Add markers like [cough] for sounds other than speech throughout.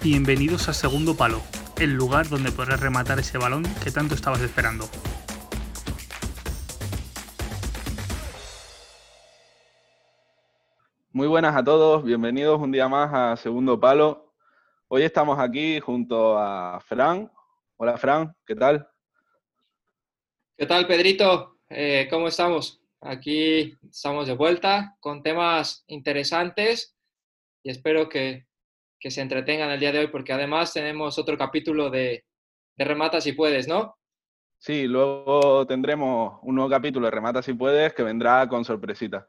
Bienvenidos a Segundo Palo, el lugar donde podrás rematar ese balón que tanto estabas esperando. Muy buenas a todos, bienvenidos un día más a Segundo Palo. Hoy estamos aquí junto a Fran. Hola Fran, ¿qué tal? ¿Qué tal Pedrito? Eh, ¿Cómo estamos? Aquí estamos de vuelta con temas interesantes y espero que, se entretengan el día de hoy porque además tenemos otro capítulo de, de Remata si puedes, ¿no? Sí, luego tendremos un nuevo capítulo de Remata si puedes que vendrá con sorpresita.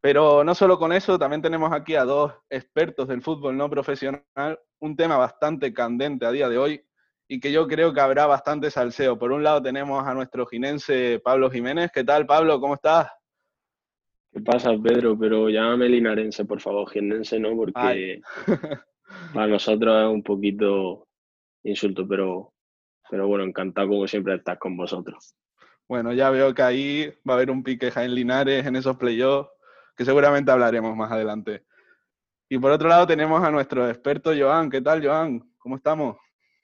Pero no solo con eso, también tenemos aquí a dos expertos del fútbol no profesional, un tema bastante candente a día de hoy y que yo creo que habrá bastante salseo. Por un lado tenemos a nuestro jinense Pablo Jiménez. ¿Qué tal, Pablo? ¿Cómo estás? ¿Qué pasa, Pedro? Pero llámame linarense, por favor, jinense no, porque [laughs] para nosotros es un poquito insulto, pero, pero bueno, encantado como siempre de estar con vosotros. Bueno, ya veo que ahí va a haber un pique en Linares en esos playoffs que seguramente hablaremos más adelante. Y por otro lado tenemos a nuestro experto Joan. ¿Qué tal, Joan? ¿Cómo estamos?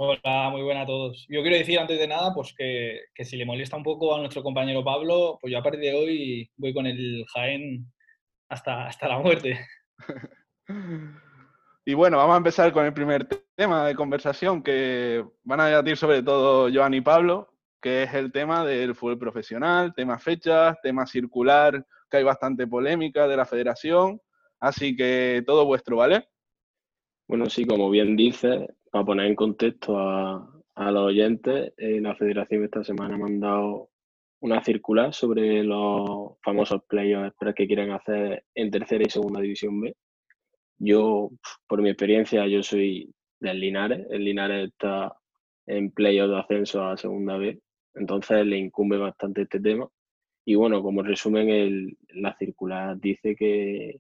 Hola, muy buena a todos. Yo quiero decir antes de nada pues que, que, si le molesta un poco a nuestro compañero Pablo, pues yo a partir de hoy voy con el Jaén hasta, hasta la muerte. [laughs] y bueno, vamos a empezar con el primer tema de conversación que van a debatir sobre todo Joan y Pablo, que es el tema del fútbol profesional, tema fechas, tema circular hay bastante polémica de la federación, así que todo vuestro, ¿vale? Bueno, sí, como bien dice, para poner en contexto a, los oyentes, eh, la federación esta semana ha mandado una circular sobre los famosos playoffs que quieren hacer en tercera y segunda división B. Yo, por mi experiencia, yo soy del Linares. El Linares está en playoffs de ascenso a segunda B, entonces le incumbe bastante este tema. Y bueno, como resumen, el, la circular dice que,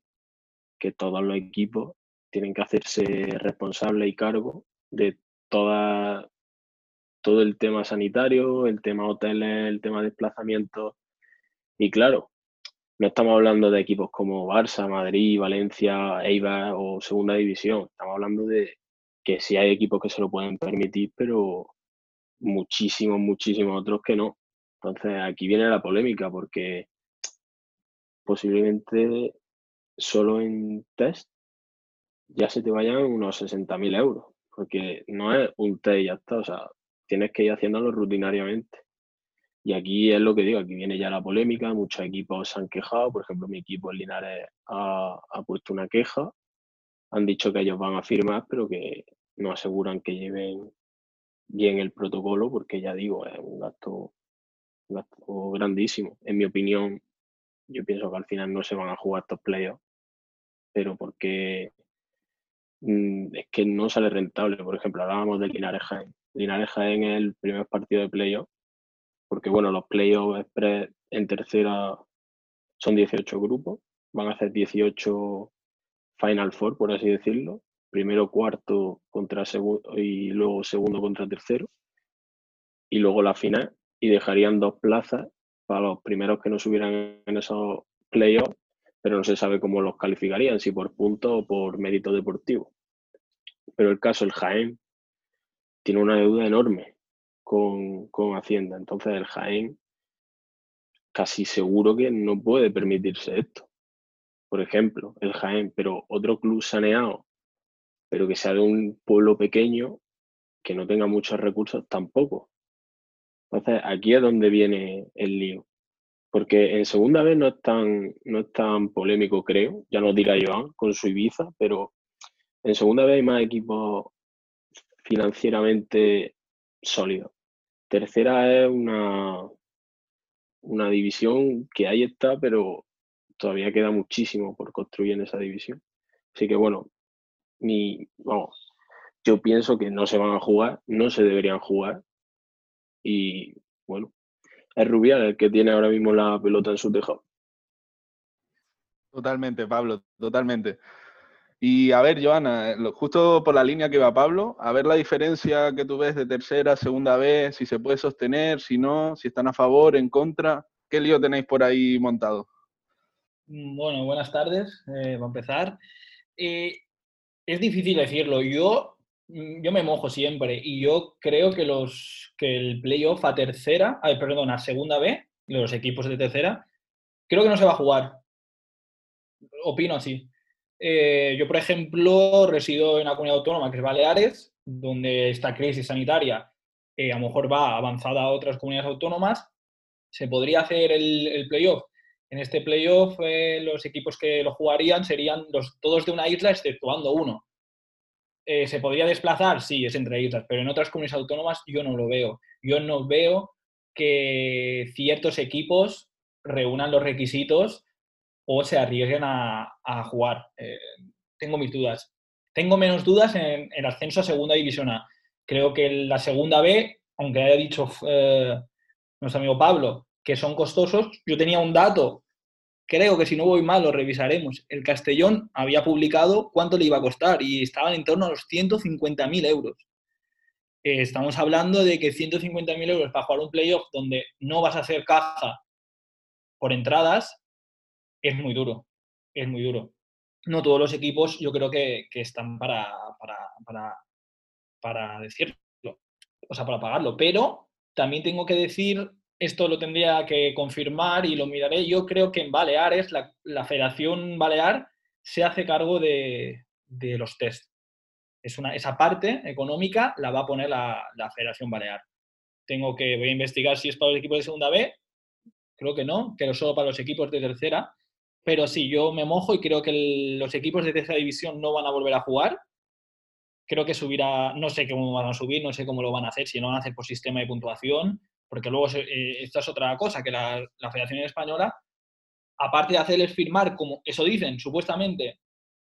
que todos los equipos tienen que hacerse responsables y cargo de toda, todo el tema sanitario, el tema hoteles, el tema desplazamiento. Y claro, no estamos hablando de equipos como Barça, Madrid, Valencia, Eibar o Segunda División. Estamos hablando de que sí hay equipos que se lo pueden permitir, pero muchísimos, muchísimos otros que no. Entonces aquí viene la polémica porque posiblemente solo en test ya se te vayan unos 60.000 euros, porque no es un test y ya está, o sea, tienes que ir haciéndolo rutinariamente. Y aquí es lo que digo, aquí viene ya la polémica, muchos equipos se han quejado, por ejemplo mi equipo en Linares ha, ha puesto una queja, han dicho que ellos van a firmar, pero que no aseguran que lleven bien el protocolo, porque ya digo, es un gasto grandísimo. En mi opinión, yo pienso que al final no se van a jugar estos playoffs, pero porque es que no sale rentable. Por ejemplo, hablábamos de Linares Jaén. Linares Jaén es el primer partido de playoff, porque bueno, los playoffs en tercera son 18 grupos, van a hacer 18 Final Four, por así decirlo. Primero, cuarto contra segundo y luego segundo contra tercero. Y luego la final, y dejarían dos plazas para los primeros que no subieran en esos playoffs, pero no se sabe cómo los calificarían, si por puntos o por mérito deportivo. Pero el caso, el Jaén, tiene una deuda enorme con, con Hacienda. Entonces el Jaén casi seguro que no puede permitirse esto. Por ejemplo, el Jaén, pero otro club saneado, pero que sea de un pueblo pequeño, que no tenga muchos recursos tampoco. Entonces, aquí es donde viene el lío. Porque en segunda vez no es tan, no es tan polémico, creo, ya no dirá Joan con su Ibiza, pero en segunda vez hay más equipos financieramente sólidos. Tercera es una, una división que ahí está, pero todavía queda muchísimo por construir en esa división. Así que bueno, mi, vamos, yo pienso que no se van a jugar, no se deberían jugar, y bueno, es Rubial el que tiene ahora mismo la pelota en su tejado. Totalmente, Pablo, totalmente. Y a ver, Joana, justo por la línea que va Pablo, a ver la diferencia que tú ves de tercera, segunda vez, si se puede sostener, si no, si están a favor, en contra. ¿Qué lío tenéis por ahí montado? Bueno, buenas tardes, eh, va a empezar. Eh, es difícil decirlo. Yo, mm, yo me mojo siempre y yo creo que, los, que el playoff a tercera, ay, perdón, a segunda B, los equipos de tercera, creo que no se va a jugar. Opino así. Eh, yo, por ejemplo, resido en una comunidad autónoma que es Baleares, donde esta crisis sanitaria eh, a lo mejor va avanzada a otras comunidades autónomas. Se podría hacer el, playoff. En este playoff, eh, los equipos que lo jugarían serían los, todos de una isla, exceptuando uno. ¿Se podría desplazar? Sí, es entre islas, pero en otras comunidades autónomas yo no lo veo. Yo no veo que ciertos equipos reúnan los requisitos o se arriesguen a, jugar. Eh, tengo mis dudas. Tengo menos dudas en el ascenso a Segunda División A. Creo que la Segunda B, aunque haya dicho eh, nuestro amigo Pablo que son costosos, yo tenía un dato, creo que si no voy mal lo revisaremos. El Castellón había publicado cuánto le iba a costar y estaban en torno a los 150.000 euros. Eh, estamos hablando de que 150.000 euros para jugar un playoff donde no vas a hacer caja por entradas es muy duro, es muy duro. No todos los equipos yo creo que, están para, para, para, decirlo, o sea, para pagarlo, pero también tengo que decir, esto lo tendría que confirmar y lo miraré, yo creo que en Baleares, la, la Federación Balear se hace cargo de, de los test. Es una, esa parte económica la va a poner la, la Federación Balear. Tengo que, voy a investigar si es para los equipos de segunda B, creo que no, que solo para los equipos de tercera, pero sí, yo me mojo y creo que los equipos de tercera división no van a volver a jugar. Creo que subirá, no sé cómo van a subir, no sé cómo lo van a hacer, si no van a hacer por sistema de puntuación, porque luego eh, esta es otra cosa, que la, Federación Española, aparte de hacerles firmar, como eso dicen, supuestamente,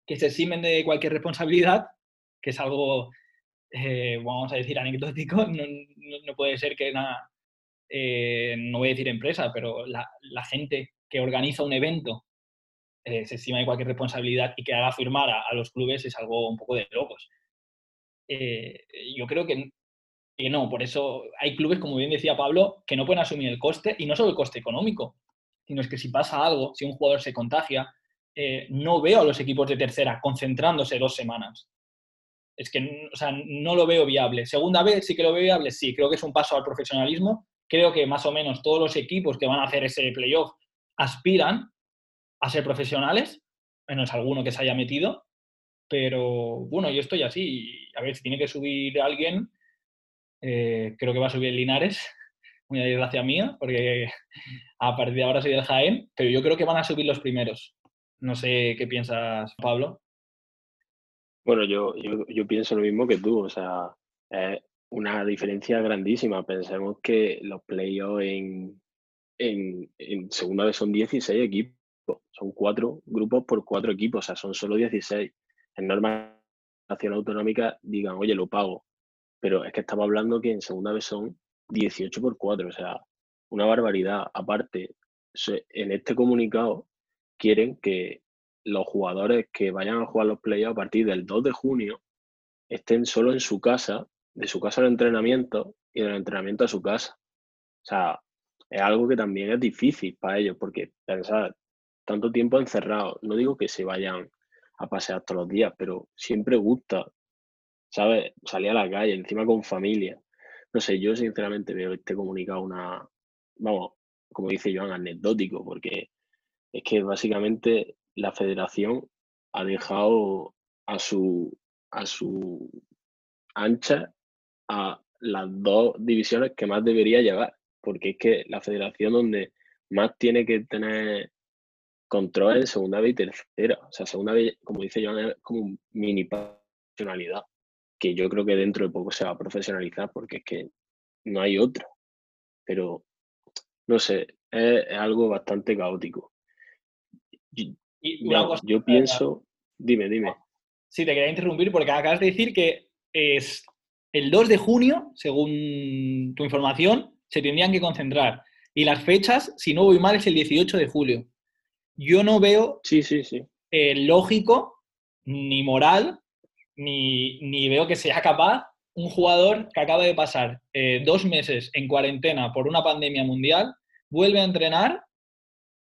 que se eximen de cualquier responsabilidad, que es algo, eh, vamos a decir, anecdótico, [laughs] no, puede ser que nada, eh, no voy a decir empresa, pero la gente que organiza un evento eh, se estima de cualquier responsabilidad y que haga firmar a, los clubes es algo un poco de locos. Eh, yo creo que, no, por eso hay clubes, como bien decía Pablo, que no pueden asumir el coste, y no solo el coste económico, sino es que si pasa algo, si un jugador se contagia, eh, no veo a los equipos de tercera concentrándose dos semanas. Es que o sea, no lo veo viable. Segunda vez sí que lo veo viable, sí, creo que es un paso al profesionalismo. Creo que más o menos todos los equipos que van a hacer ese playoff aspiran a ser profesionales, menos alguno que se haya metido, pero bueno, yo estoy así. A ver, si tiene que subir alguien, eh, creo que va a subir Linares, [laughs] muy desgracia mía, porque a partir de ahora soy del Jaén, pero yo creo que van a subir los primeros. No sé qué piensas, Pablo. Bueno, yo, yo, pienso lo mismo que tú, o sea, es una diferencia grandísima. Pensemos que los playoffs en, en, en segunda vez son 16 equipos son cuatro grupos por cuatro equipos, o sea, son solo 16. En norma nacional autonómica digan, oye, lo pago. Pero es que estamos hablando que en segunda vez son 18 por 4, o sea, una barbaridad. Aparte, en este comunicado quieren que los jugadores que vayan a jugar los playoffs a partir del 2 de junio estén solo en su casa, de su casa al entrenamiento y del entrenamiento a su casa. O sea, es algo que también es difícil para ellos, porque pensar, tanto tiempo encerrado. No digo que se vayan a pasear todos los días, pero siempre gusta, ¿sabes? Salir a la calle, encima con familia. No sé, yo sinceramente veo este comunicado una, vamos, como dice Joan, anecdótico, porque es que básicamente la federación ha dejado a su, a su ancha a las dos divisiones que más debería llevar, porque es que la federación donde más tiene que tener control en segunda vez y tercera. O sea, segunda vez, como dice Joan, es como un mini profesionalidad, que yo creo que dentro de poco se va a profesionalizar porque es que no hay otra. Pero, no sé, es, algo bastante caótico. y una cosa, yo pienso, dime, dime. Sí, te quería interrumpir porque acabas de decir que es el 2 de junio, según tu información, se tendrían que concentrar. Y las fechas, si no voy mal, es el 18 de julio yo no veo sí, sí, sí. Eh, lógico ni moral, ni, veo que sea capaz un jugador que acaba de pasar eh, dos meses en cuarentena por una pandemia mundial, vuelve a entrenar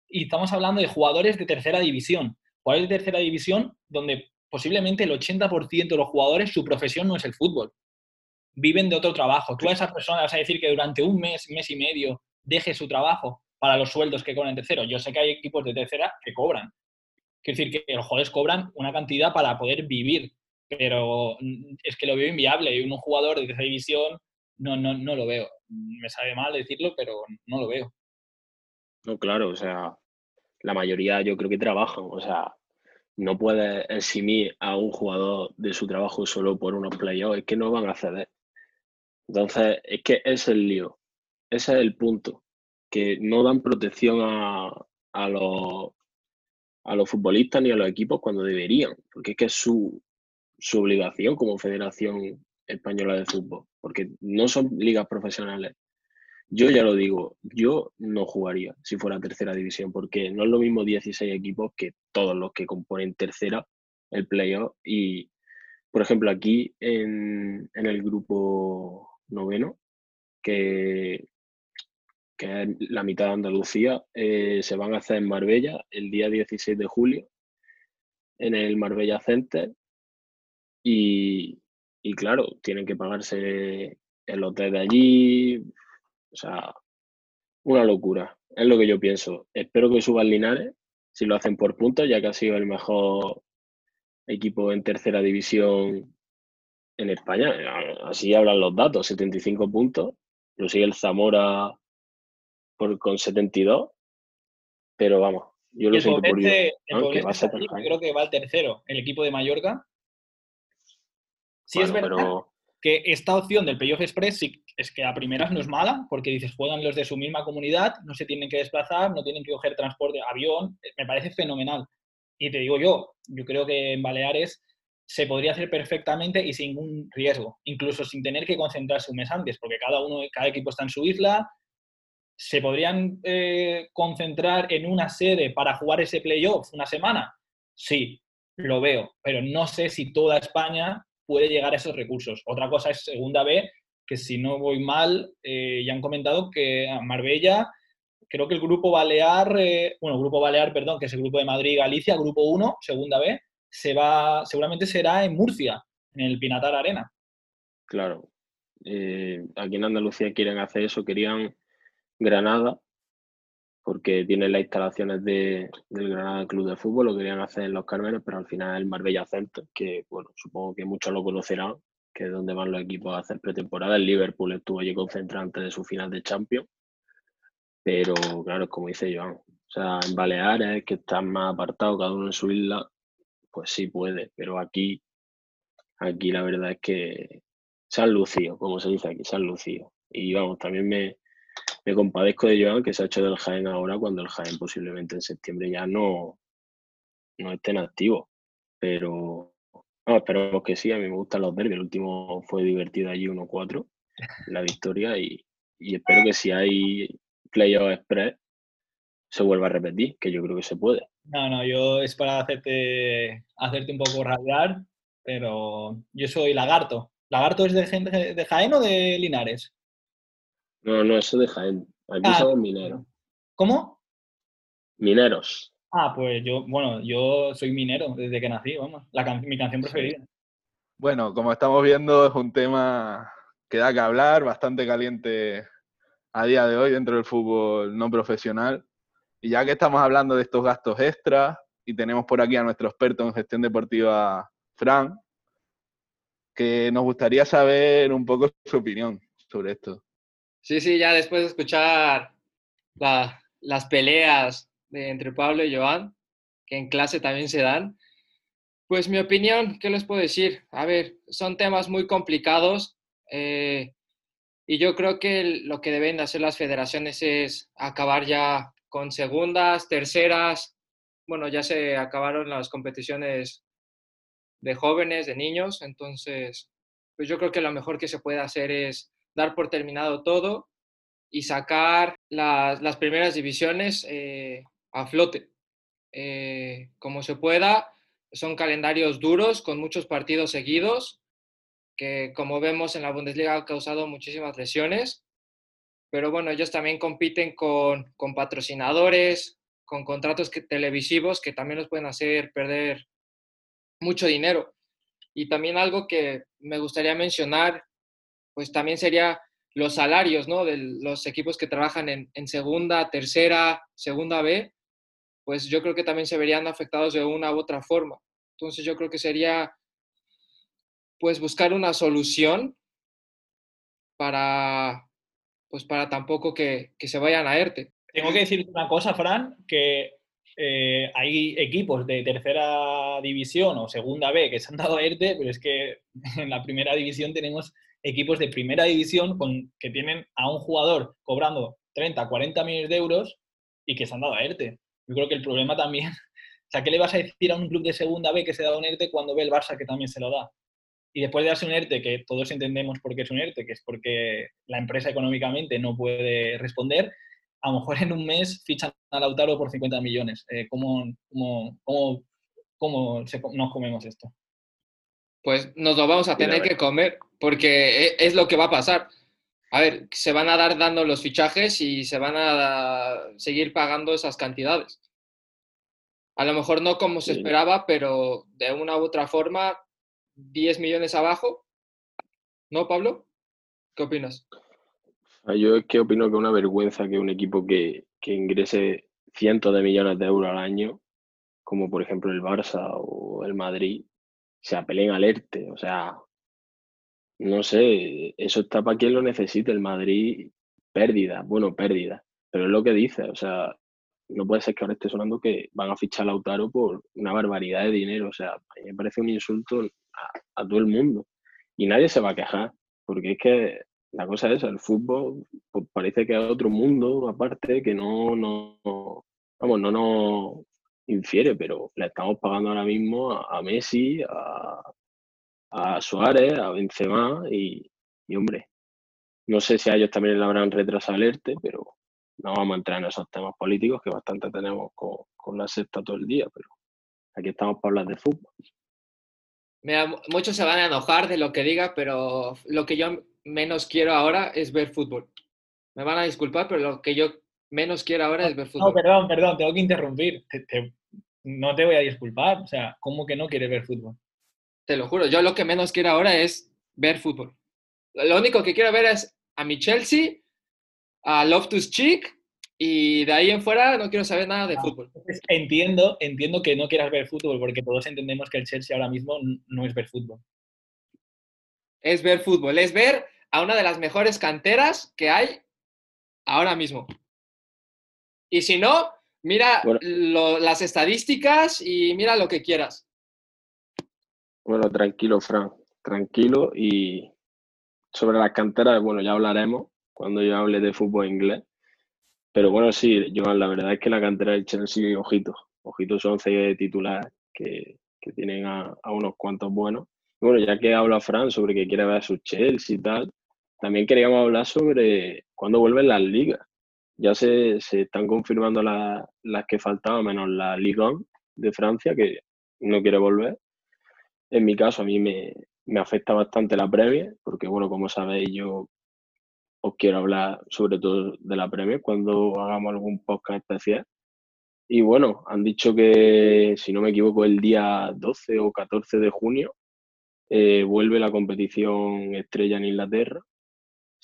y estamos hablando de jugadores de tercera división. Jugadores de tercera división donde posiblemente el 80% de los jugadores, su profesión no es el fútbol. Viven de otro trabajo. Tú a esa persona vas a decir que durante un mes, mes y medio, deje su trabajo para los sueldos que cobran en tercero. Yo sé que hay equipos de tercera que cobran. Quiero decir que los jugadores cobran una cantidad para poder vivir, pero es que lo veo inviable. Y un jugador de tercera división no, no, no lo veo. Me sabe mal decirlo, pero no lo veo. No, claro, o sea, la mayoría yo creo que trabajan, o sea, no puedes eximir a un jugador de su trabajo solo por unos playoffs, es que no van a ceder. Entonces, es que es el lío, ese es el punto, que no dan protección a, a, los, a los futbolistas ni a los equipos cuando deberían, porque es que es su, su obligación como Federación Española de Fútbol, porque no son ligas profesionales. Yo ya lo digo, yo no jugaría si fuera tercera división, porque no es lo mismo 16 equipos que todos los que componen tercera, el playoff. Y, por ejemplo, aquí en, el grupo noveno, que, que es la mitad de Andalucía, eh, se van a hacer en Marbella el día 16 de julio, en el Marbella Center. Y, y claro, tienen que pagarse el hotel de allí, o sea, una locura. Es lo que yo pienso. Espero que suban Linares, si lo hacen por puntos, ya que ha sido el mejor equipo en tercera división en España. Así hablan los datos, 75 puntos. Lo sigue el Zamora por, con 72. Pero vamos, yo lo siento por yo. creo que va el tercero, el equipo de Mallorca. Sí es verdad que esta opción del Playoff Express sí, es que a primeras no es mala, porque dices, juegan los de su misma comunidad, no se tienen que desplazar, no tienen que coger transporte, avión, eh, me parece fenomenal. Y te digo yo, yo creo que en Baleares se podría hacer perfectamente y sin ningún riesgo, incluso sin tener que concentrarse un mes antes, porque cada uno, cada equipo está en su isla, se podrían eh, concentrar en una sede para jugar ese playoff una semana. Sí, lo veo, pero no sé si toda España puede llegar a esos recursos. Otra cosa es segunda B, que si no voy mal, eh, ya han comentado que Marbella, creo que el grupo Balear, eh, bueno, grupo Balear, perdón, que es el grupo de Madrid y Galicia, grupo 1, segunda B, se va, seguramente será en Murcia, en el Pinatar Arena. Claro. Eh, aquí en Andalucía quieren hacer eso, querían Granada, porque tienen las instalaciones de, del Granada Club de Fútbol, lo querían hacer en Los Cármenes, pero al final el Marbella Center, que bueno, supongo que muchos lo conocerán, que es donde van los equipos a hacer pretemporada. El Liverpool estuvo allí concentrado antes de su final de Champions, pero claro, como dice Joan, o sea, en Baleares, que están más apartados, cada uno en su isla, pues sí puede, pero aquí, aquí la verdad es que se han lucido, como se dice aquí, se han lucido. Y vamos, también me, me compadezco de Joan que se ha hecho del Jaén ahora cuando el Jaén posiblemente en septiembre ya no, no esté en activo. Pero no, esperemos que sí, a mí me gustan los derbis. El último fue divertido allí 1-4, la victoria, y, espero que si hay playoff express se vuelva a repetir, que yo creo que se puede. No, no, yo es para hacerte, hacerte un poco radiar, pero yo soy lagarto. ¿Lagarto es de, de Jaén o de Linares? No, no, eso de Jaén. Aquí ah, somos mineros. ¿Cómo? Mineros. Ah, pues yo, bueno, yo soy minero desde que nací, vamos. mi canción preferida. Bueno, como estamos viendo, es un tema que da que hablar, bastante caliente a día de hoy dentro del fútbol no profesional. Y ya que estamos hablando de estos gastos extras, y tenemos por aquí a nuestro experto en gestión deportiva, Fran, que nos gustaría saber un poco su opinión sobre esto. Sí, sí, ya después de escuchar las peleas entre Pablo y Joan, que en clase también se dan, pues mi opinión, ¿qué les puedo decir? A ver, son temas muy complicados eh, y yo creo que lo que deben hacer las federaciones es acabar ya con segundas, terceras, bueno, ya se acabaron las competiciones de jóvenes, de niños, entonces, pues yo creo que lo mejor que se puede hacer es dar por terminado todo y sacar las, primeras divisiones eh, a flote. Eh, como se pueda, son calendarios duros con muchos partidos seguidos, que como vemos en la Bundesliga ha causado muchísimas lesiones, pero bueno, ellos también compiten con, con patrocinadores, con contratos televisivos que también los pueden hacer perder mucho dinero. Y también algo que me gustaría mencionar, pues también sería los salarios, ¿no? De los equipos que trabajan en, segunda, tercera, segunda B, pues yo creo que también se verían afectados de una u otra forma. Entonces yo creo que sería, pues, buscar una solución para, pues, para tampoco que, que se vayan a ERTE. Tengo que decirte una cosa, Fran, que eh, hay equipos de tercera división o segunda B que se han dado a ERTE, pero es que en la primera división tenemos equipos de primera división con, que tienen a un jugador cobrando 30, 40 millones de euros y que se han dado a ERTE. Yo creo que el problema también, [laughs] o sea, ¿qué le vas a decir a un club de segunda B que se da un ERTE cuando ve el Barça que también se lo da? Y después de darse un ERTE, que todos entendemos por qué es un ERTE, que es porque la empresa económicamente no puede responder, a lo mejor en un mes fichan a Lautaro por 50 millones. Eh, ¿Cómo, cómo, cómo, cómo se, nos comemos esto? Pues nos lo vamos a tener que comer, porque e, es lo que va a pasar. A ver, se van a dar dando los fichajes y se van a seguir pagando esas cantidades. A lo mejor no como se esperaba, pero de una u otra forma, 10 millones abajo. ¿No, Pablo? ¿Qué opinas? Yo es que opino que es una vergüenza que un equipo que, que ingrese cientos de millones de euros al año, como por ejemplo el Barça o el Madrid, se apelen al ERTE. O sea, no sé, eso está para quien lo necesite. El Madrid, pérdida, bueno, pérdida, pero es lo que dice, o sea, no puede ser que ahora esté sonando que van a fichar a Lautaro por una barbaridad de dinero, o sea, a mí me parece un insulto a, todo el mundo y nadie se va a quejar, porque es que la cosa es, el fútbol pues, parece que es otro mundo aparte que no, no, vamos, no nos infiere, pero le estamos pagando ahora mismo a Messi, a, a Suárez, a Benzema y, y, hombre, no sé si a ellos también le habrán retrasado alerte, pero no vamos a entrar en esos temas políticos que bastante tenemos con, con la sexta todo el día, pero aquí estamos para hablar de fútbol. Mira, muchos se van a enojar de lo que diga, pero lo que yo menos quiero ahora es ver fútbol. Me van a disculpar, pero lo que yo menos quiero ahora es ver fútbol. No, perdón, perdón, tengo que interrumpir. no te voy a disculpar. O sea, ¿cómo que no quieres ver fútbol? Te lo juro, yo lo que menos quiero ahora es ver fútbol. Lo único que quiero ver es a mi Chelsea, a Loftus Cheek y de ahí en fuera no quiero saber nada de ah, fútbol. Entiendo, entiendo que no quieras ver fútbol porque todos entendemos que el Chelsea ahora mismo no es ver fútbol. Es ver fútbol, es ver a una de las mejores canteras que hay ahora mismo. Y si no, mira las estadísticas y mira lo que quieras. Bueno, tranquilo, Fran, tranquilo. Y sobre las canteras, bueno, ya hablaremos cuando yo hable de fútbol inglés. Pero bueno, sí, Joan, la verdad es que la cantera del Chelsea, ojito, ojitos son seis titulares que, que tienen a, unos cuantos buenos. bueno, ya que habla Fran sobre que quiere ver a su Chelsea y tal, también queríamos hablar sobre cuándo vuelven las ligas. Ya se, se están confirmando las que faltaban, menos la Ligue 1 de Francia, que no quiere volver. En mi caso, a mí me, afecta bastante la Premier, porque, bueno, como sabéis, yo os quiero hablar sobre todo de la Premier cuando hagamos algún podcast especial. Y bueno, han dicho que, si no me equivoco, el día 12 o 14 de junio eh, vuelve la competición estrella en Inglaterra,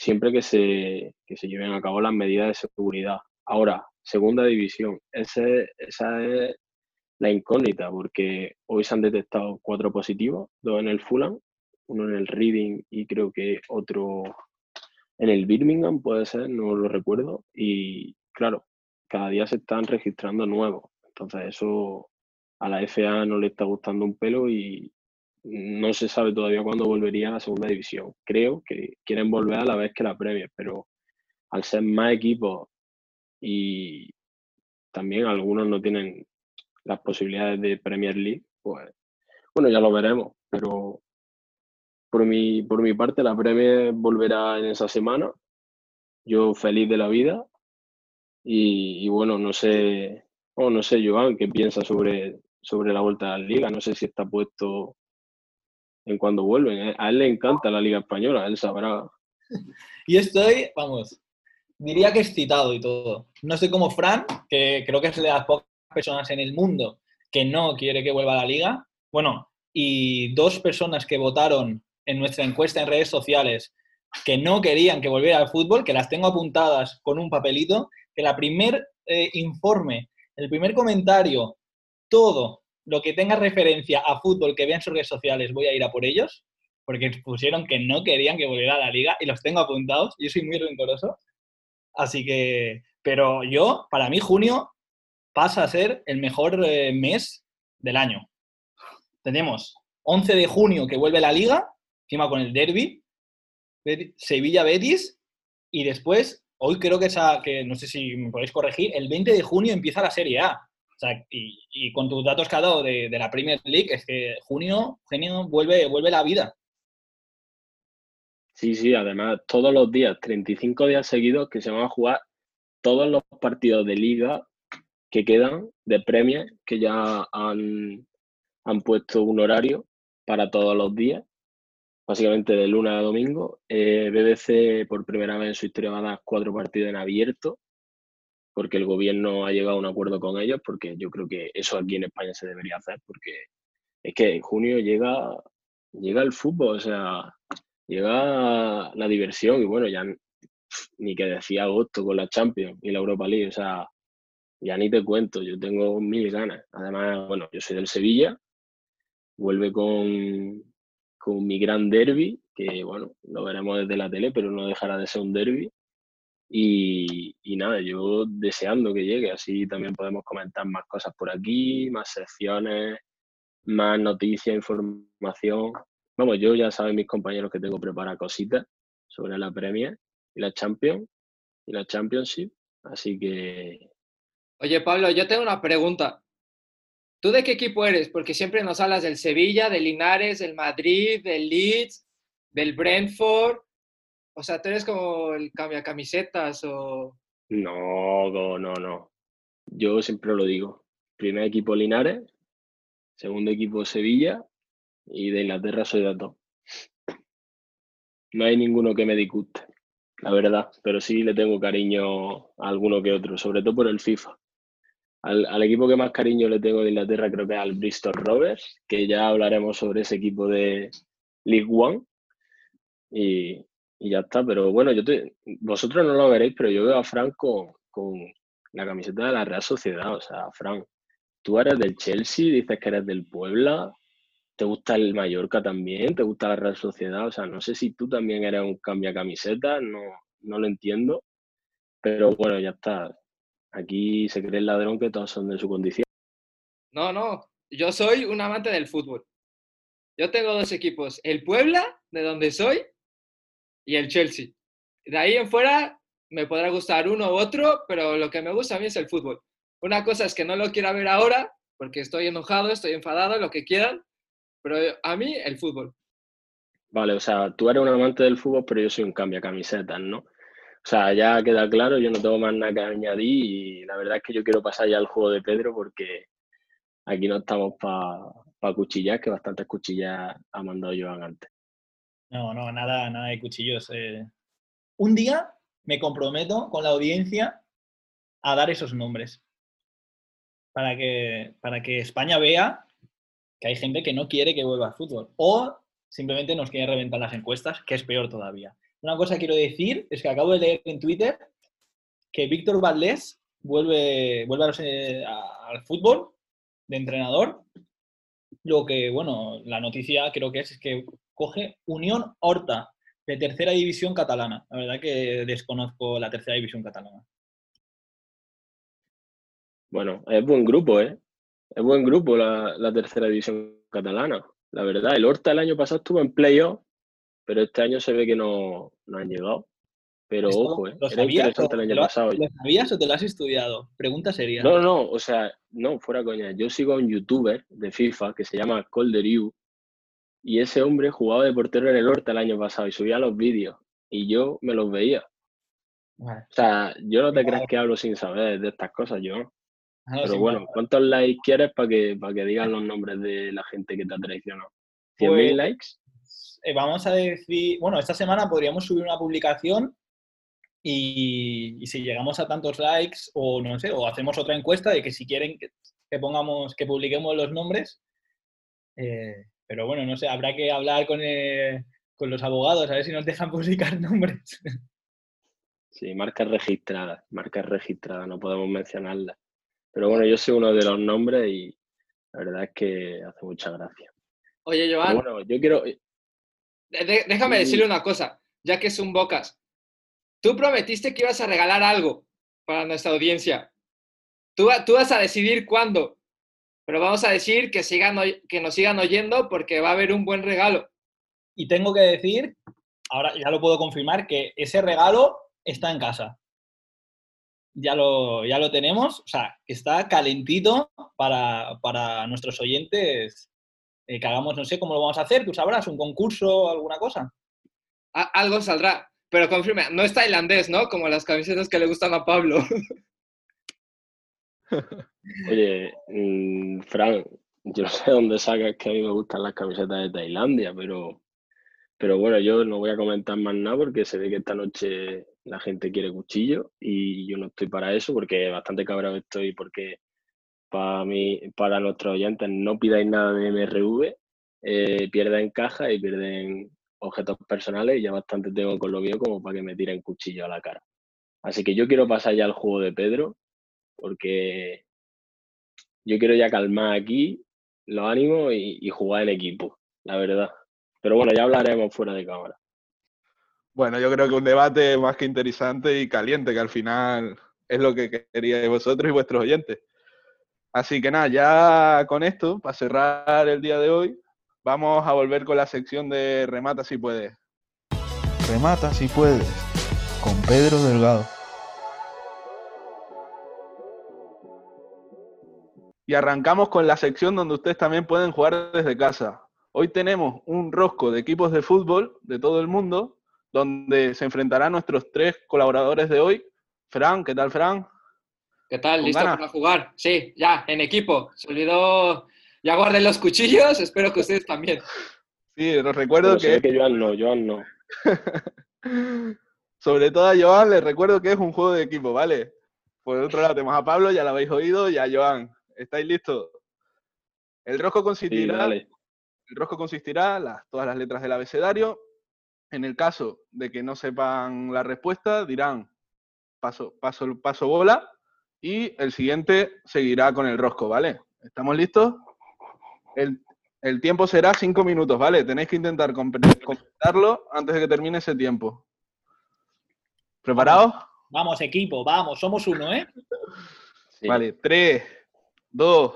siempre que se, que se lleven a cabo las medidas de seguridad. Ahora, segunda división, ese, esa es la incógnita, porque hoy se han detectado cuatro positivos, dos en el Fulham, uno en el Reading y creo que otro en el Birmingham, puede ser, no lo recuerdo. Y claro, cada día se están registrando nuevos. Entonces eso a la FA no le está gustando un pelo y no se sabe todavía cuándo volvería a la segunda división. Creo que quieren volver a la vez que la Premier, pero al ser más equipos y también algunos no tienen las posibilidades de Premier League, pues bueno, ya lo veremos, pero por mi, por mi parte la Premier volverá en esa semana. Yo feliz de la vida y, bueno, no sé, oh, no sé, Joan, qué piensa sobre, sobre la vuelta a la liga. No sé si está puesto en cuando vuelven. ¿eh? A él le encanta la liga española, él sabrá. [laughs] Y estoy, vamos, diría que excitado y todo. No estoy como Fran, que creo que es de las pocas personas en el mundo que no quiere que vuelva a la liga. Bueno, y dos personas que votaron en nuestra encuesta en redes sociales que no querían que volviera al fútbol, que las tengo apuntadas con un papelito, que la primer eh, informe, el primer comentario, todo lo que tenga referencia a fútbol que vean sus redes sociales, voy a ir a por ellos, porque pusieron que no querían que volviera a la liga y los tengo apuntados. Yo soy muy rencoroso. Así que, pero yo, para mí, junio pasa a ser el mejor eh, mes del año. Tenemos 11 de junio que vuelve la liga, encima con el derby, Sevilla-Betis, y después, hoy creo que, esa, que no sé si me podéis corregir, el 20 de junio empieza la Serie A. Y, con tus datos que ha dado de, la Premier League, es que junio, junio vuelve, vuelve la vida. Sí, sí, además todos los días, 35 días seguidos que se van a jugar todos los partidos de liga que quedan de premios que ya han, han puesto un horario para todos los días, básicamente de lunes a domingo. Eh, BBC por primera vez en su historia va a dar cuatro partidos en abierto, porque el gobierno ha llegado a un acuerdo con ellos, porque yo creo que eso aquí en España se debería hacer, porque es que en junio llega, llega el fútbol, o sea, llega la diversión y bueno, ya ni que decía agosto con la Champions y la Europa League, o sea, ya ni te cuento, yo tengo mil ganas. Además, bueno, yo soy del Sevilla, vuelve con, con mi gran derby, que bueno, lo veremos desde la tele, pero no dejará de ser un derby. Y, nada, yo deseando que llegue, así también podemos comentar más cosas por aquí, más secciones, más noticias, información. Vamos, yo ya saben mis compañeros que tengo preparadas cositas sobre la Premier y la Champions y la Championship, así que... Oye, Pablo, yo tengo una pregunta. ¿Tú de qué equipo eres? Porque siempre nos hablas del Sevilla, del Linares, del Madrid, del Leeds, del Brentford. O sea, tú como el cambia camisetas o... No, no, no, no. Yo siempre lo digo. Primer equipo Linares, segundo equipo Sevilla y de Inglaterra soy de dos. No hay ninguno que me disguste, la verdad, pero sí le tengo cariño a alguno que otro, sobre todo por el FIFA. Al, equipo que más cariño le tengo de Inglaterra creo que es al Bristol Rovers, que ya hablaremos sobre ese equipo de League One. Y, ya está, pero bueno, yo vosotros no lo veréis, pero yo veo a Frank con, la camiseta de la Real Sociedad. O sea, Frank, tú eres del Chelsea, dices que eres del Puebla, te gusta el Mallorca también, te gusta la Real Sociedad. O sea, no sé si tú también eres un cambia camiseta, no, no lo entiendo. Pero bueno, ya está. Aquí se cree el ladrón que todos son de su condición. No, no, yo soy un amante del fútbol. Yo tengo dos equipos, el Puebla, de donde soy, y el Chelsea. De ahí en fuera me podrá gustar uno u otro, pero lo que me gusta a mí es el fútbol. Una cosa es que no lo quiera ver ahora, porque estoy enojado, estoy enfadado, lo que quieran, pero a mí el fútbol. Vale, o sea, tú eres un amante del fútbol, pero yo soy un cambia camisetas, ¿no? O sea, ya queda claro, yo no tengo más nada que añadir y la verdad es que yo quiero pasar ya al juego de Pedro porque aquí no estamos para pa cuchillar, que bastantes cuchillas ha mandado Joan antes. No, no, nada, nada de cuchillos. Eh. Un día me comprometo con la audiencia a dar esos nombres para que, para que España vea que hay gente que no quiere que vuelva al fútbol o simplemente nos quiere reventar las encuestas, que es peor todavía. Una cosa que quiero decir es que acabo de leer en Twitter que Víctor Valdés vuelve, vuelve al fútbol de entrenador. Lo que, bueno, la noticia creo que es, es que coge Unión Horta de tercera división catalana. La verdad que desconozco la tercera división catalana. Bueno, es buen grupo, ¿eh? Es buen grupo la, la tercera división catalana. La verdad, el Horta el año pasado estuvo en playoff pero este año se ve que no, no han llegado. Pero ojo, ¿eh? Era interesante el año pasado. ¿Lo sabías o te lo has estudiado? Pregunta sería. No, no, o sea, no, fuera coña. Yo sigo a un youtuber de FIFA que se llama Colder y ese hombre jugaba de portero en el Horta el año pasado y subía los vídeos y yo me los veía. O sea, yo no te creas que hablo sin saber de estas cosas, yo ah, Pero bueno, ¿cuántos likes quieres para que, para que digan los nombres de la gente que te ha traicionado? ¿100.000 pues, likes? Eh, vamos a decir, bueno, esta semana podríamos subir una publicación y, si llegamos a tantos likes o no sé, o hacemos otra encuesta de que si quieren que, pongamos, que publiquemos los nombres, eh, Pero bueno, no sé, habrá que hablar con, eh, con los abogados a ver si nos dejan [laughs] publicar nombres. Sí, marcas registradas, marcas registradas, no podemos mencionarlas. Pero bueno, yo sé uno de los nombres y la verdad es que hace mucha gracia. Oye, Pero Joan, bueno, yo quiero. déjame Sí. decirle una cosa, ya que es un Bocas. Tú prometiste que ibas a regalar algo para nuestra audiencia. Tú, va- tú vas a decidir cuándo, pero vamos a decir que, sigan, que nos sigan oyendo porque va a haber un buen regalo. Y tengo que decir, ahora ya lo puedo confirmar, que ese regalo está en casa. Ya lo, ya lo tenemos, o sea, está calentito para, para nuestros oyentes. eh, que hagamos, no sé cómo lo vamos a hacer, tú sabrás, un concurso, alguna cosa. A- algo saldrá, pero confirme, no es tailandés, ¿no? Como las camisetas que le gustan a Pablo. [laughs] Oye, mm, Fran, yo no sé dónde sacas que a mí me gustan las camisetas de Tailandia, pero, pero bueno, yo no voy a comentar más nada porque se ve que esta noche la gente quiere cuchillo y yo no estoy para eso porque bastante cabrón estoy porque para mí, para nuestros oyentes no pidáis nada de MRV, eh, pierden caja y pierden objetos personales y ya bastante tengo con lo mío como para que me tiren cuchillo a la cara. Así que yo quiero pasar ya al juego de Pedro porque yo quiero ya calmar aquí los ánimos y, jugar en equipo, la verdad. Pero bueno, ya hablaremos fuera de cámara. Bueno, yo creo que un debate más que interesante y caliente, que al final es lo que queríais vosotros y vuestros oyentes. Así que nada, ya con esto, para cerrar el día de hoy, vamos a volver con la sección de remata si puedes. Remata si puedes, con Pedro Delgado. Y arrancamos con la sección donde ustedes también pueden jugar desde casa. Hoy tenemos un rosco de equipos de fútbol de todo el mundo, donde se enfrentarán nuestros tres colaboradores de hoy. Fran, ¿qué tal, Fran? ¿Qué tal? ¿Con ¿Listo ganas? para jugar? Sí, ya, en equipo. Se olvidó, ya guardé los cuchillos, espero que ustedes también. Sí, os recuerdo Pero se ve que, que Joan no, Joan no. [laughs] sobre todo a Joan, les recuerdo que es un juego de equipo, ¿vale? Por otro lado tenemos a Pablo, ya lo habéis oído, y a Joan. ¿Estáis listos? El rosco Sí, consistirá dale. El rosco consistirá las, todas las letras del abecedario. En el caso de que no sepan la respuesta, dirán paso, paso, paso bola y el siguiente seguirá con el rosco, ¿vale? ¿Estamos listos? El, el tiempo será cinco minutos, ¿vale? Tenéis que intentar completarlo antes de que termine ese tiempo. ¿Preparados? Vamos, equipo, vamos, somos uno, ¿eh? Sí. Vale, 3, 2,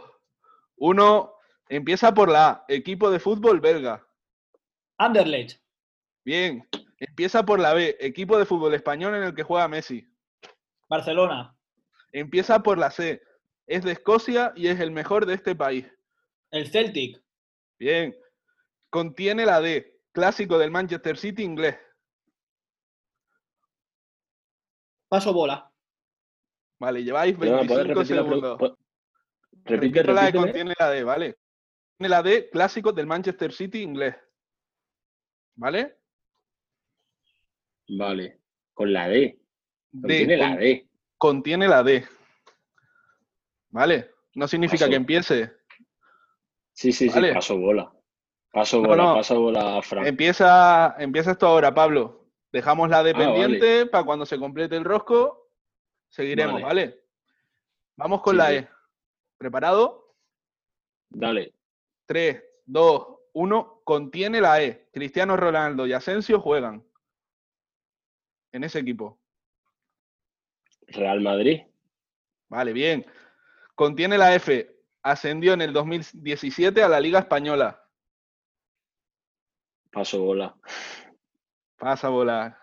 1. Empieza por la A, equipo de fútbol belga. Anderlecht, Bien. Empieza por la B, equipo de fútbol español en el que juega Messi. Barcelona, Empieza por la C, es de Escocia y es el mejor de este país. El Celtic, Bien. Contiene la D, clásico del Manchester City inglés. paso bola, Vale, lleváis Perdona, ¿puedes 25 repetir la segundos. Repite, Repito la que repíteme. contiene la D, ¿vale? Contiene la D, clásico del Manchester City inglés. ¿Vale? Vale, con la D. D, Contiene la con- D. contiene la D. ¿Vale? No significa Paso. que empiece. Sí, sí, sí, paso bola. Paso bola, no. paso bola a Fran. Empieza, empieza esto ahora, Pablo. Dejamos la D Ah, vale. para cuando se complete el rosco. Seguiremos, Vale. ¿vale? Vamos con Sí, la. E. ¿Preparado? Dale. 3, 2, 1. Contiene la E. Cristiano Ronaldo y Asensio juegan en ese equipo. Real Madrid. Vale, bien. Contiene la F. Ascendió en el 2017 a la Liga Española. Paso bola. Pasa a volar.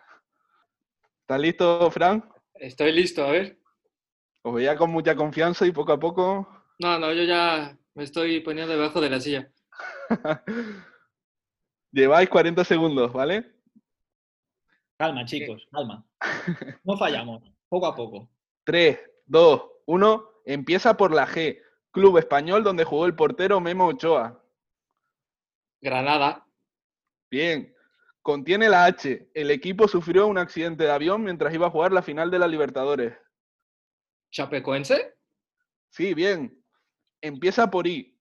¿Estás listo, Fran? Estoy listo, a ver. Os veía con mucha confianza y poco a poco. No, no, yo ya me estoy poniendo debajo de la silla. [laughs] Lleváis 40 segundos, ¿vale? calma, chicos, calma. No fallamos, poco a poco. 3, 2, 1. Empieza por la G. Club español donde jugó el portero Memo Ochoa. Granada, Bien. Contiene la H. El equipo sufrió un accidente de avión mientras iba a jugar la final de la Libertadores. Chapecoense, Sí, bien. Empieza por I.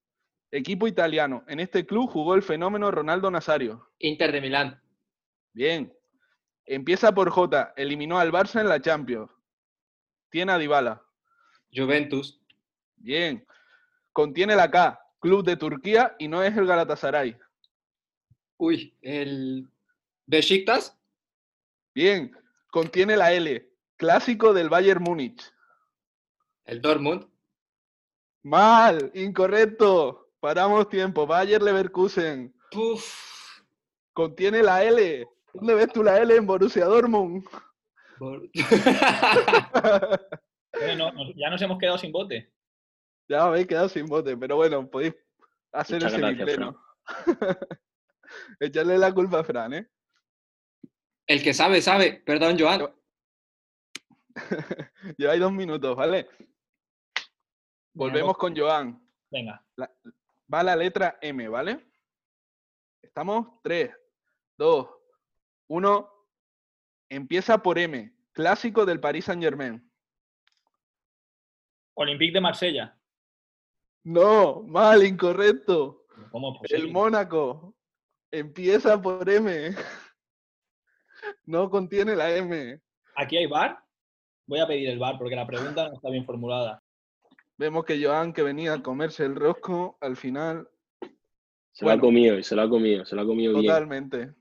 Equipo italiano. En este club jugó el fenómeno Ronaldo Nazario. Inter de Milán. Bien. Empieza por J. Eliminó al Barça en la Champions. Tiene a Dybala. Juventus. Bien. Contiene la K. Club de Turquía y no es el Galatasaray. Uy, el Besiktas. Bien. Contiene la L. Clásico del Bayern Múnich. El Dortmund. Mal. Incorrecto. Paramos tiempo. Bayer Leverkusen. Puf. Contiene la L. ¿Dónde ves tú la L en Borussia Dortmund? Bor- [laughs] Bueno, nos- ya nos hemos quedado sin bote. Ya me habéis quedado sin bote, pero bueno, podéis hacer Muchas ese gracias. [laughs] Echarle la culpa a Fran, ¿eh? el que sabe, sabe. Perdón, Joan. [laughs] Lleváis dos minutos, ¿vale? Volvemos con Joan. Venga. Va la letra M, ¿vale? Estamos 3, 2, 1. Empieza por M. Clásico del Paris Saint Germain. Olympique de Marsella. No, mal, incorrecto. ¿Cómo es El? Mónaco. Empieza por M. No contiene la M. ¿Aquí hay bar? Voy a pedir el bar porque la pregunta no está bien formulada. Vemos que Joan, que venía a comerse el rosco, al final, Se lo ha Bueno. comido, y se lo ha comido, se lo ha comido bien. totalmente.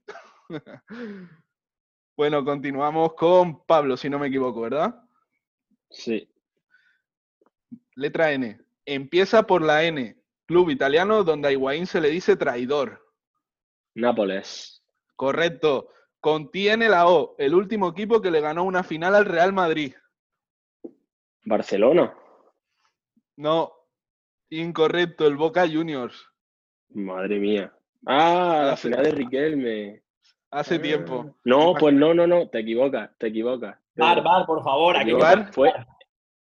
bueno, continuamos con Pablo, si no me equivoco, ¿verdad? Sí. Letra N. Empieza por la N. Club italiano donde a Higuaín se le dice traidor. Nápoles. Correcto. Contiene la O. El último equipo que le ganó una final al Real Madrid. Barcelona. No. Incorrecto. El Boca Juniors. Madre mía. Ah, la final de Riquelme. Hace Ah. tiempo. No, pues no, no, no, te equivocas, te equivocas. Bar, bar, por favor. Aquí equivocas. Fue,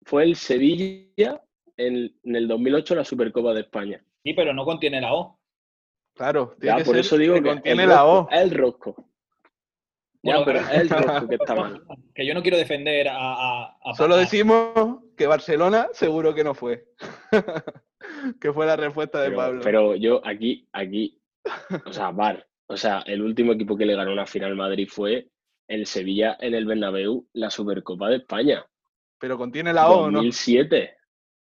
fue el Sevilla en, en el 2008 la Supercopa de España. Sí, pero no contiene la O. Claro. Ya, Tiene que por ser eso digo que contiene el la rosco, O. El rosco. Ya, Bueno, pero es el rosco que está mal. [laughs] Que yo no quiero defender a. a- a- Solo decimos que Barcelona seguro que no fue. [laughs] que fue la respuesta de Pero, Pablo. pero yo aquí, aquí, o sea, Bar, o sea, el último equipo que le ganó una final Madrid fue el Sevilla en el Bernabéu, la Supercopa de España. Pero contiene la O, ¿o ¿no? 2007.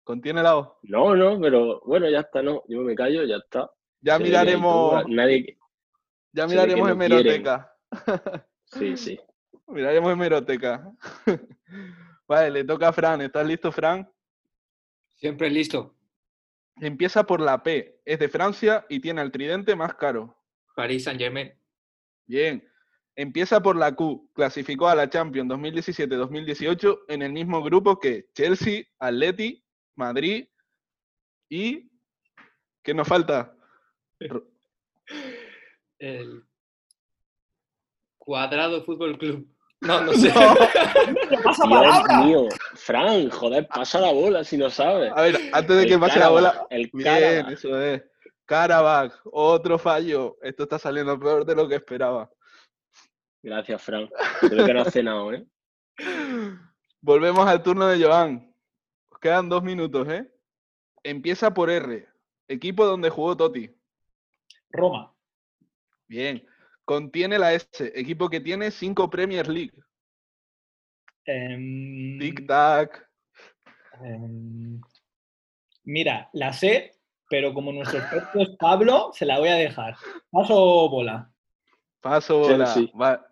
Contiene la O. No, no, pero bueno, ya está, no. Yo me callo, ya está. Ya Se miraremos, todo, Nadie. ya miraremos no en quieren. Meroteca. Sí, sí. [laughs] Miraremos en Meroteca. [laughs] vale, le toca a Fran. ¿Estás listo, Fran? Siempre listo. Empieza por la P. Es de Francia y tiene el tridente más caro. París Saint Germain. Bien. Empieza por la Q. Clasificó a la Champions 2017-2018 en el mismo grupo que Chelsea, Atleti, Madrid y... ¿Qué nos falta? El Cuadrado Fútbol Club. No, no [laughs] sé. ¡Pasa Dios mío, Fran, joder, pasa la bola si no sabes. A ver, antes de El que pase la Karabakh, bola... El Bien, eso es. Karabakh, otro fallo. Esto está saliendo peor de lo que esperaba. Gracias, Fran. Creo que no has cenado, ¿eh? [laughs] Volvemos al turno de Joan. Os quedan dos minutos, ¿eh? Empieza por R. Equipo donde jugó Totti. Roma. Bien. Contiene la S. Equipo que tiene cinco Premier League. Em, Tic tac. em, mira, la sé, pero como nuestro experto es [laughs] Pablo, se la voy a dejar. Paso bola. Paso bola. Chelsea. Va-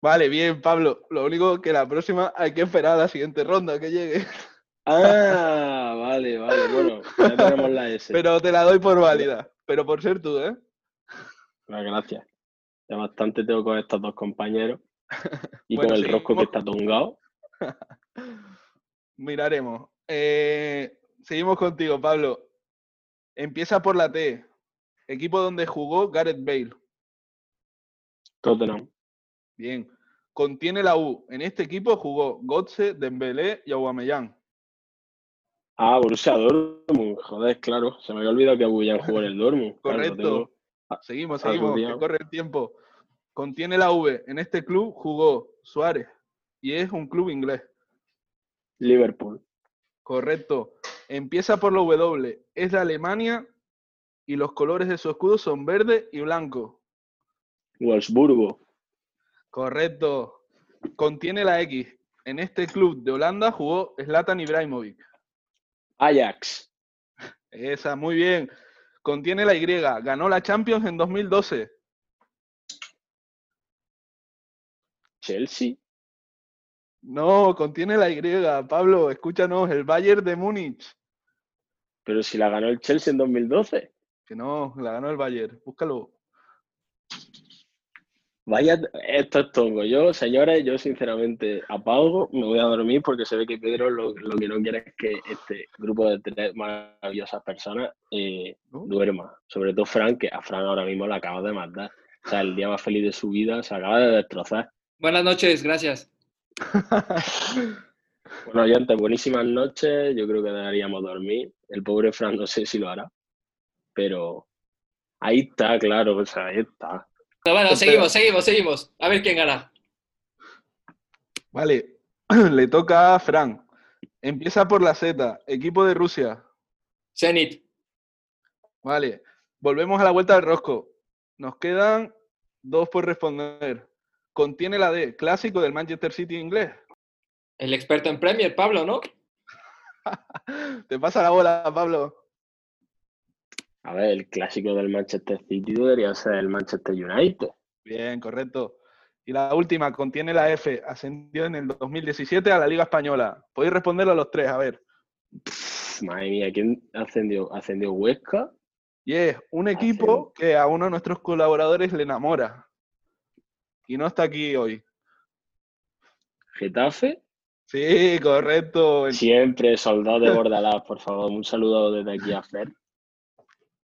Vale, bien, Pablo. Lo único que la próxima hay que esperar a la siguiente ronda que llegue. Ah, vale, vale. Bueno, ya tenemos la S. Pero te la doy por válida. Pero por ser tú, ¿eh? Ah, gracias. Ya bastante tengo con estos dos compañeros. [laughs] Y Bueno, con el rosco que está tongado. [laughs] Miraremos. Eh, seguimos contigo, Pablo. Empieza por la T. Equipo donde jugó Gareth Bale. Tottenham. Bien. Contiene la U. En este equipo jugó Gotze, Dembélé y Aubameyang. Ah, Borussia Dortmund. Joder, claro. Se me había olvidado que Abuyan jugó en el Dortmund. Claro, Correcto. tengo- Seguimos, seguimos, que corre el tiempo. Contiene la V. En este club jugó Suárez. Y es un club inglés. Liverpool. Correcto. Empieza por la W, es de Alemania y los colores de su escudo son verde y blanco. Wolfsburgo. Correcto. Contiene la X. En este club de Holanda jugó Zlatan Ibrahimovic. Ajax. Esa, muy bien. Contiene la Y. Ganó la Champions en 2012. Chelsea. No, contiene la Y. Pablo, escúchanos, el Bayern de Múnich. Pero si la ganó el Chelsea en 2012. Que no, la ganó el Bayern. Búscalo. Vaya, esto es tongo. Yo, señores, yo sinceramente apago, me voy a dormir porque se ve que Pedro lo, lo que no quiere es que este grupo de tres maravillosas personas eh, ¿No? duerma. Sobre todo Frank, que a Frank ahora mismo la acaba de matar. O sea, el día más feliz de su vida se acaba de destrozar. Buenas noches, gracias. [laughs] Bueno, oyentes, buenísimas noches. Yo creo que deberíamos dormir. El pobre Frank no sé si lo hará. Pero ahí está, claro, o sea, ahí está. Bueno, seguimos, seguimos, seguimos. A ver quién gana. Vale, [clears throat] le toca a Fran. Empieza por la Z, equipo de Rusia. Zenit. Vale, volvemos a la vuelta del rosco. Nos quedan dos por responder. Contiene la D, clásico del Manchester City inglés. El experto en Premier, Pablo, ¿no? [laughs] Te pasa la bola, Pablo. A ver, el clásico del Manchester City debería ser el Manchester United. Bien, correcto. Y la última, contiene la F, ascendió en el 2017 a la Liga Española. Podéis responderlo a los tres, a ver. Pff, madre mía, ¿quién ascendió? ¿Ascendió Huesca? Y es un equipo que a uno de nuestros colaboradores le enamora. Y no está aquí hoy. ¿Getafe? Sí, correcto. Siempre, soldado de Bordalás, por favor. Un saludo desde aquí a Fer.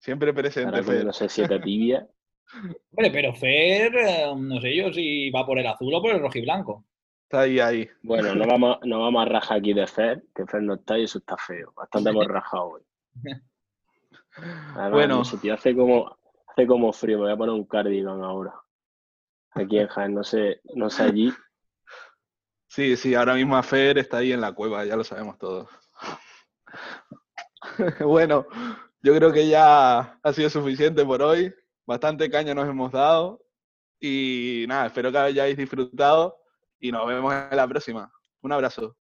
Siempre presente, Ahora Fer. comiéndose siete tibia. [laughs] Hombre, pero Fer, eh, no sé yo si va por el azul o por el rojiblanco. Está ahí, ahí. Bueno, no [laughs] vamos, no vamos a rajar aquí de Fer, que Fer no está y eso está feo. Bastante hemos [laughs] rajado hoy. Además, Bueno. no sé, tío, hace como, hace como frío. Me voy a poner un cardigan ahora. Aquí en Jaén, no sé, no sé allí. Sí, sí, ahora mismo a Fer está ahí en la cueva, ya lo sabemos todos. bueno, yo creo que ya ha sido suficiente por hoy. Bastante caña nos hemos dado. Y nada, espero que hayáis disfrutado y nos vemos en la próxima. Un abrazo.